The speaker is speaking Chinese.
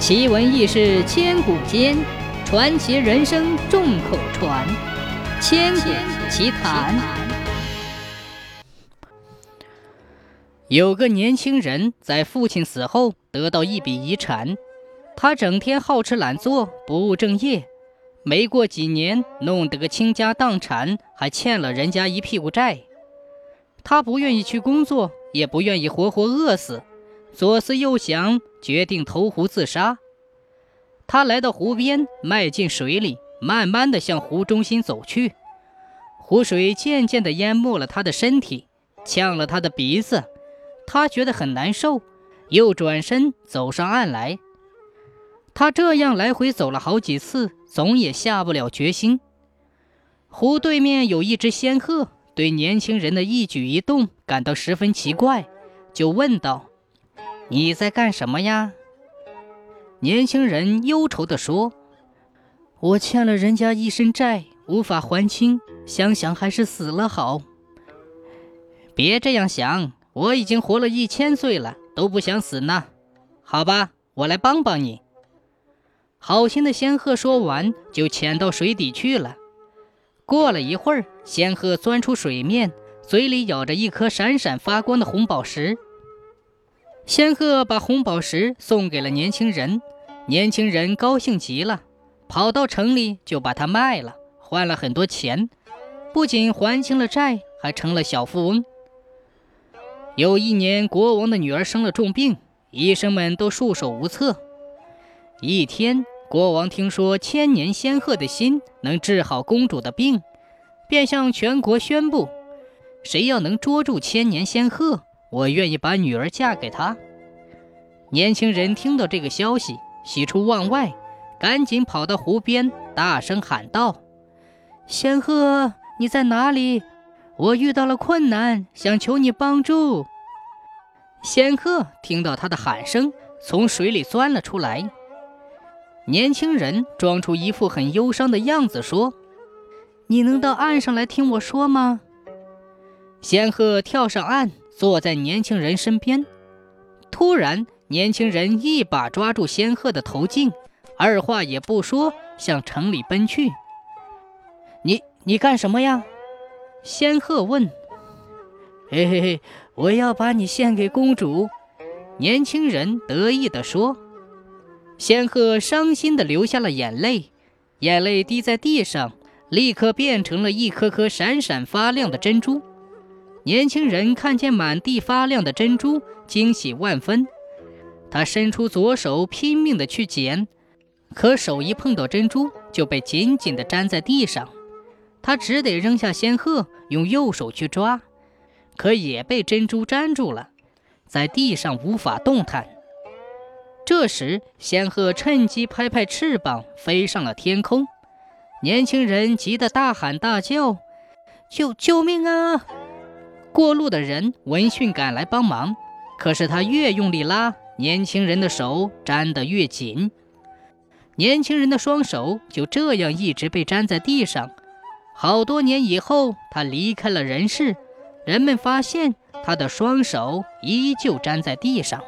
奇闻异事千古间，传奇人生众口传。千古奇谈。有个年轻人在父亲死后得到一笔遗产，他整天好吃懒做，不务正业，没过几年弄得个倾家荡产，还欠了人家一屁股债。他不愿意去工作，也不愿意活活饿死。左思右想，决定投湖自杀。他来到湖边，迈进水里，慢慢的向湖中心走去。湖水渐渐的淹没了他的身体，呛了他的鼻子，他觉得很难受，又转身走上岸来。他这样来回走了好几次，总也下不了决心。湖对面有一只仙鹤，对年轻人的一举一动感到十分奇怪，就问道。你在干什么呀？年轻人忧愁地说：“我欠了人家一身债，无法还清，想想还是死了好。”别这样想，我已经活了一千岁了，都不想死呢。好吧，我来帮帮你。好心的仙鹤说完，就潜到水底去了。过了一会儿，仙鹤钻出水面，嘴里咬着一颗闪闪发光的红宝石。仙鹤把红宝石送给了年轻人，年轻人高兴极了，跑到城里就把它卖了，换了很多钱，不仅还清了债，还成了小富翁。有一年，国王的女儿生了重病，医生们都束手无策。一天，国王听说千年仙鹤的心能治好公主的病，便向全国宣布：谁要能捉住千年仙鹤。我愿意把女儿嫁给他。年轻人听到这个消息，喜出望外，赶紧跑到湖边，大声喊道：“仙鹤，你在哪里？我遇到了困难，想求你帮助。”仙鹤听到他的喊声，从水里钻了出来。年轻人装出一副很忧伤的样子，说：“你能到岸上来听我说吗？”仙鹤跳上岸。坐在年轻人身边，突然，年轻人一把抓住仙鹤的头颈，二话也不说，向城里奔去。你你干什么呀？仙鹤问。嘿嘿嘿，我要把你献给公主。年轻人得意地说。仙鹤伤心地流下了眼泪，眼泪滴在地上，立刻变成了一颗颗闪闪发亮的珍珠。年轻人看见满地发亮的珍珠，惊喜万分。他伸出左手，拼命地去捡，可手一碰到珍珠，就被紧紧地粘在地上。他只得扔下仙鹤，用右手去抓，可也被珍珠粘住了，在地上无法动弹。这时，仙鹤趁机拍拍翅膀，飞上了天空。年轻人急得大喊大叫：“救救命啊！”过路的人闻讯赶来帮忙，可是他越用力拉，年轻人的手粘得越紧，年轻人的双手就这样一直被粘在地上。好多年以后，他离开了人世，人们发现他的双手依旧粘在地上。